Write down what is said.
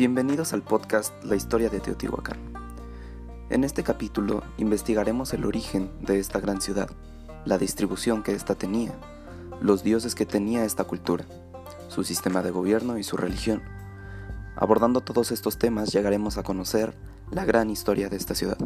Bienvenidos al podcast La historia de Teotihuacán. En este capítulo investigaremos el origen de esta gran ciudad, la distribución que ésta tenía, los dioses que tenía esta cultura, su sistema de gobierno y su religión. Abordando todos estos temas llegaremos a conocer la gran historia de esta ciudad.